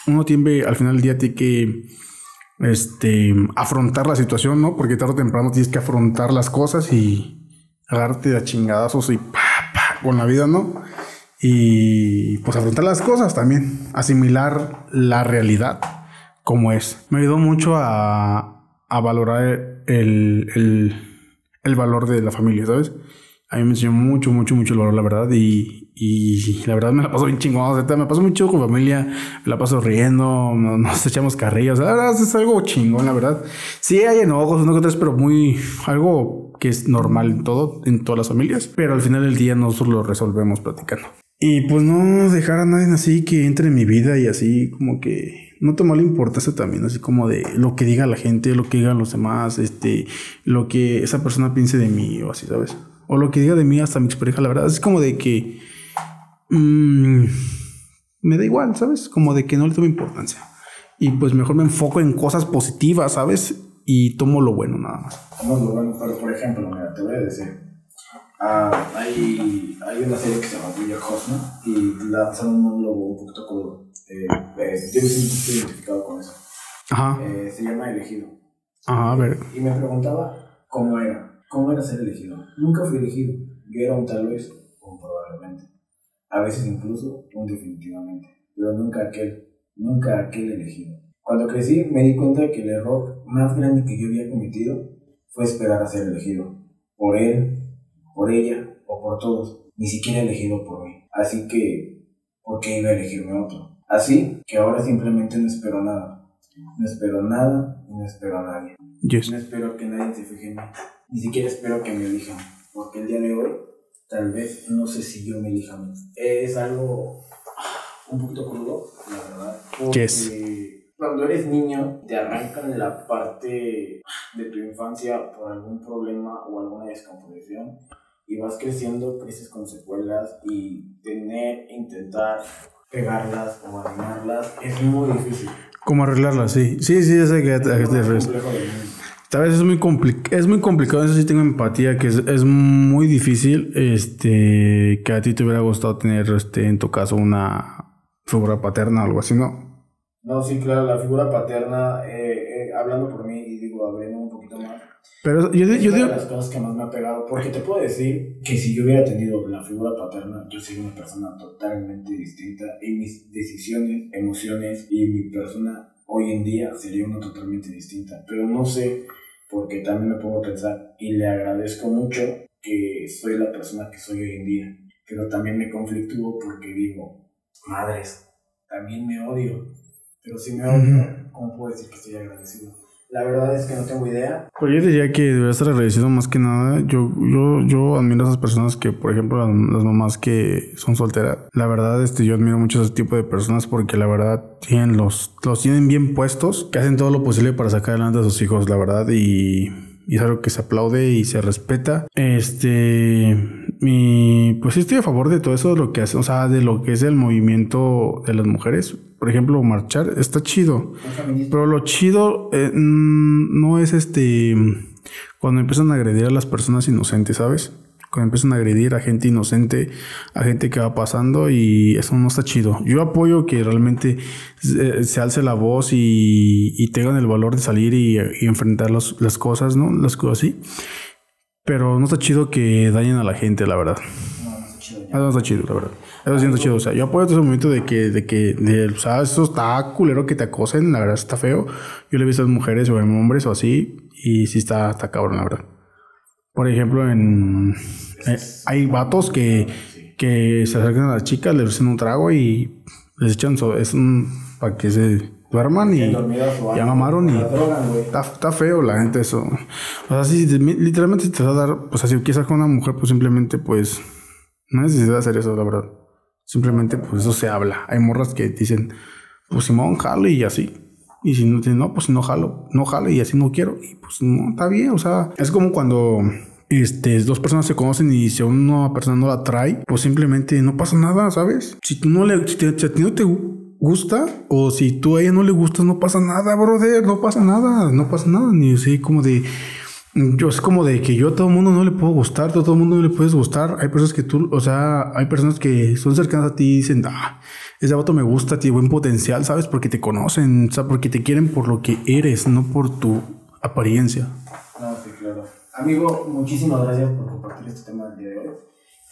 uno tiene, al final del día tiene que este, afrontar la situación, ¿no? Porque tarde o temprano tienes que afrontar las cosas y agarrarte de chingadazos y pa, con la vida, ¿no? Y pues afrontar las cosas también, asimilar la realidad como es. Me ayudó mucho a, a valorar el, el, el valor de la familia, ¿sabes? A mí me enseñó mucho, mucho, mucho el valor, la verdad. Y, y la verdad me la paso bien chingón. O sea, me paso mucho con familia. Me la paso riendo. Nos, echamos carrillas. La verdad es algo chingón, la verdad. Sí hay enojos, uno que otros, pero muy... Algo que es normal en todo, en todas las familias. Pero al final del día nosotros lo resolvemos platicando. Y pues no dejar a nadie así que entre en mi vida y así como que no tomarle importancia también, así como de lo que diga la gente, lo que digan los demás, este, lo que esa persona piense de mí o así, ¿sabes? O lo que diga de mí hasta mi expareja, la verdad, es como de que mm, me da igual, ¿sabes? Como de que no le tomo importancia. Y pues mejor me enfoco en cosas positivas, ¿sabes? Y tomo lo bueno nada más. Vamos lo bueno, pero por ejemplo, mira, te voy a decir. ah, hay, hay una serie que se llama Bojack Horseman y lanzaron un logo un poquito crudo. Eh, eh, yo me siento identificado con eso. Ajá, Eh, se llama Elegido. ajá, a ver. Y me preguntaba cómo era, cómo era ser elegido. Nunca fui elegido. Yo era un tal vez, o probablemente. A veces incluso un definitivamente. Pero nunca aquel, nunca aquel elegido. Cuando crecí me di cuenta que el error más grande que yo había cometido fue esperar a ser elegido. Por él, por ella o por todos. Ni siquiera elegido por mí. Así que, ¿por qué iba a elegirme otro? Así que ahora simplemente no espero nada. No espero nada y no espero a nadie. Yes. No espero que nadie se fije en mí. ni siquiera espero que me elijan, porque el día de hoy tal vez no sé si yo me elija a mí. Es algo un poquito crudo, la verdad. Porque Cuando eres niño, te arrancan la parte de tu infancia por algún problema o alguna descomposición y vas creciendo, creces con secuelas y tener, intentar pegarlas o animarlas es muy difícil. ¿Cómo arreglarla? Sí, sí, sí, ya sé que te refieres. Tal vez es muy, es muy complicado, eso sí tengo empatía, que es, es muy difícil este, que a ti te hubiera gustado tener este, en tu caso una figura paterna o algo así, ¿no? No, sí, claro, la figura paterna, eh, eh, hablando por mí y digo, abriendo un poquito más, Pero yo, es yo una digo, de las cosas que más me ha pegado, porque te puedo decir que si yo hubiera tenido la figura paterna, yo sería una persona totalmente distinta y mis decisiones, emociones y mi persona hoy en día sería una totalmente distinta, pero no sé, porque también me pongo a pensar y le agradezco mucho que soy la persona que soy hoy en día, pero también me conflictúo porque digo, madres, también me odio, pero si me odio, ¿cómo puedo decir que estoy agradecido? La verdad es que no tengo idea, pues yo diría que debería estar agradecido más que nada. Yo, yo, yo admiro a esas personas que, por ejemplo, las, mamás que son solteras. La verdad, este, yo admiro mucho a ese tipo de personas porque la verdad tienen los, los tienen bien puestos, que hacen todo lo posible para sacar adelante a sus hijos, la verdad, y, y es algo que se aplaude y se respeta. Este, mi, pues estoy a favor de todo eso, de lo que hace, o sea, de lo que es el movimiento de las mujeres. Por ejemplo, marchar está chido. Pero lo chido eh, mm, no es este cuando empiezan a agredir a las personas inocentes, ¿sabes? Cuando empiezan a agredir a gente inocente, a gente que va pasando y eso no está chido. Yo apoyo que realmente se, se alce la voz y, y tengan el valor de salir y, y enfrentar los- las cosas, ¿no? Las cosas así. Pero no está chido que dañen a la gente, la verdad. Eso no está chido, la verdad. Eso sí está chido. O sea, yo apoyo todo ese momento de que, de que, de, o sea, eso está culero que te acosen, la verdad está feo. Yo le he visto a mujeres o a hombres o así, y sí está, está cabrón, la verdad. Por ejemplo, en. eh, hay vatos que, que se acercan a las chicas, les ofrecen un trago y les echan. so- es un. para que se duerman y. O Ya mamaron y. Está, feo la gente eso. O sea, te- literalmente te va a dar, pues así, quizás con una mujer, pues simplemente, pues, no hay necesidad de hacer eso, la verdad. Simplemente, pues eso se habla. Hay morras que dicen, pues Simón, jalo y así. Y si no, no, pues no jalo, no jalo y así no quiero. Y pues no, está bien. O sea, es como cuando este, dos personas se conocen y si una persona no la trae, pues simplemente no pasa nada, ¿sabes? Si tú no le, si, te- a ti no te gusta o si tú a ella no le gustas, no pasa nada, brother, no pasa nada, no pasa nada. Ni así como de, yo es como de que yo a todo el mundo no le puedo gustar, a todo el mundo no le puedes gustar. Hay personas que tú, o sea, hay personas que son cercanas a ti y dicen, ah, ese vato me gusta, tiene buen potencial, ¿sabes? Porque te conocen, o sea, porque te quieren por lo que eres, no por tu apariencia. No, sí, claro. Amigo, muchísimas gracias por compartir este tema del día de hoy.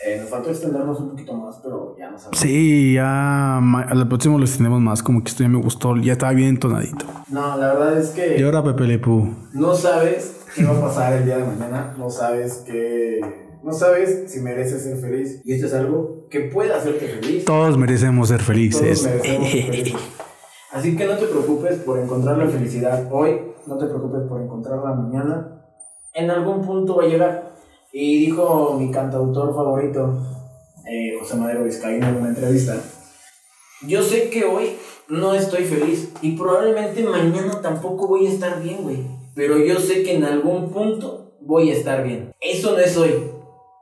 Eh, nos faltó extendernos un poquito más, pero ya nos sabemos. Sí, ya a la próxima lo tenemos más, como que esto ya me gustó, ya estaba bien entonadito. No, la verdad es que Y ahora Pepe Le Pew. no sabes qué va a pasar el día de mañana, no sabes qué... No sabes si mereces ser feliz. Y esto es algo que puede hacerte feliz. Todos merecemos ser Todos felices. merecemos ser felices. Así que no te preocupes por encontrar la felicidad hoy, no te preocupes por encontrarla mañana. En algún punto va a llegar. Y dijo mi cantautor favorito, eh, José Madero Vizcaíno, en una entrevista, yo sé que hoy no estoy feliz y probablemente mañana tampoco voy a estar bien, güey. Pero yo sé que en algún punto voy a estar bien. Eso no es hoy,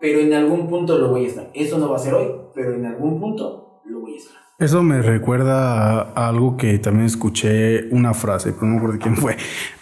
pero en algún punto lo voy a estar. Eso no va a ser hoy, pero en algún punto lo voy a estar. Eso me recuerda a, algo que también escuché una frase, pero no me acuerdo de quién fue.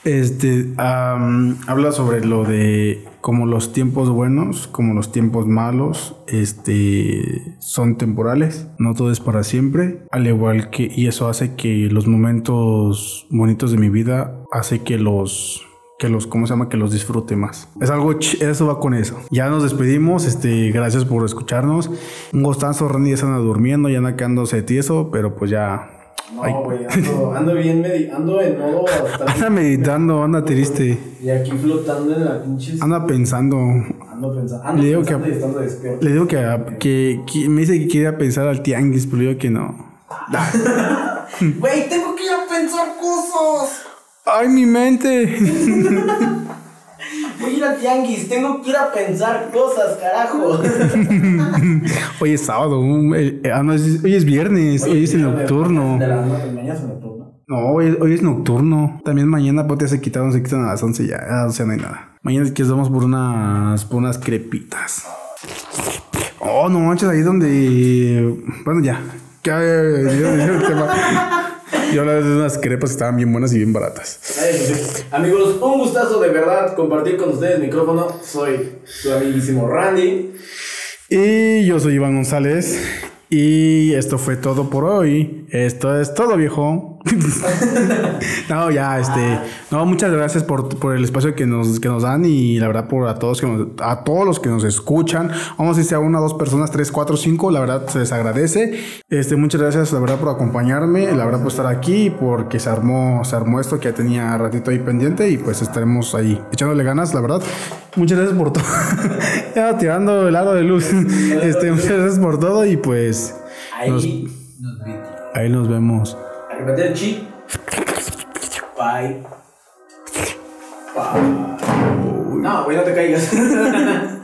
Este am, habla sobre lo de como los tiempos buenos, como los tiempos malos, este son temporales, no todo es para siempre, al igual que y eso hace que los momentos bonitos de mi vida hace que los que los, ¿cómo se llama? Que los disfrute más. Es algo, eso va con eso. Ya nos despedimos, este, gracias por escucharnos. Un gustazo, Randy ya anda durmiendo, ya anda quedándose tieso, pero pues ya... No, güey, ando, ando bien, medi- ando en modo bastante- Anda meditando, anda triste, Y aquí flotando en la pinche. anda pensando. Ando pensando. Ando Le digo pensando que- y estando despierto. Le digo que, que, que me dice que quiere pensar al tianguis, pero digo que no. Güey, tengo que ir a pensar cosas. ¡Ay, mi mente! Voy a ir al tianguis, tengo que ir a pensar cosas, carajo. Hoy es sábado, um, eh, ah, no, es- hoy es viernes, hoy es el nocturno. De las nueve, mañana es nocturno. No, hoy, hoy es nocturno. También mañana pues ya se quitaron, se quitan a las 11 ya. Ah, o sea, no hay nada. Mañana que vamos por unas, por unas crepitas. Oh, no manches, ahí donde. Bueno, ya. Ya, ya, ya, ya, el tema. Yo hablaba de unas crepas que estaban bien buenas y bien baratas. Amigos, un gustazo de verdad compartir con ustedes el micrófono. Soy su amiguísimo Randy. Y yo soy Iván González. Y esto fue todo por hoy. Esto es todo, viejo. no, ya, este. No, muchas gracias por, por el espacio que nos, que nos dan y la verdad por a todos que nos- a todos los que nos escuchan. Vamos a decir a una, dos personas, tres, cuatro, cinco. La verdad se les agradece. Este, muchas gracias, la verdad, por acompañarme, la verdad por estar aquí, porque se armó, se armó esto que ya tenía ratito ahí pendiente y pues estaremos ahí echándole ganas, la verdad. Muchas gracias por todo. ya tirando el aro de luz. este, muchas gracias por todo y pues Nos- ahí nos vemos. Arrebate el chip. Bye. Bye. No, güey, no te caigas.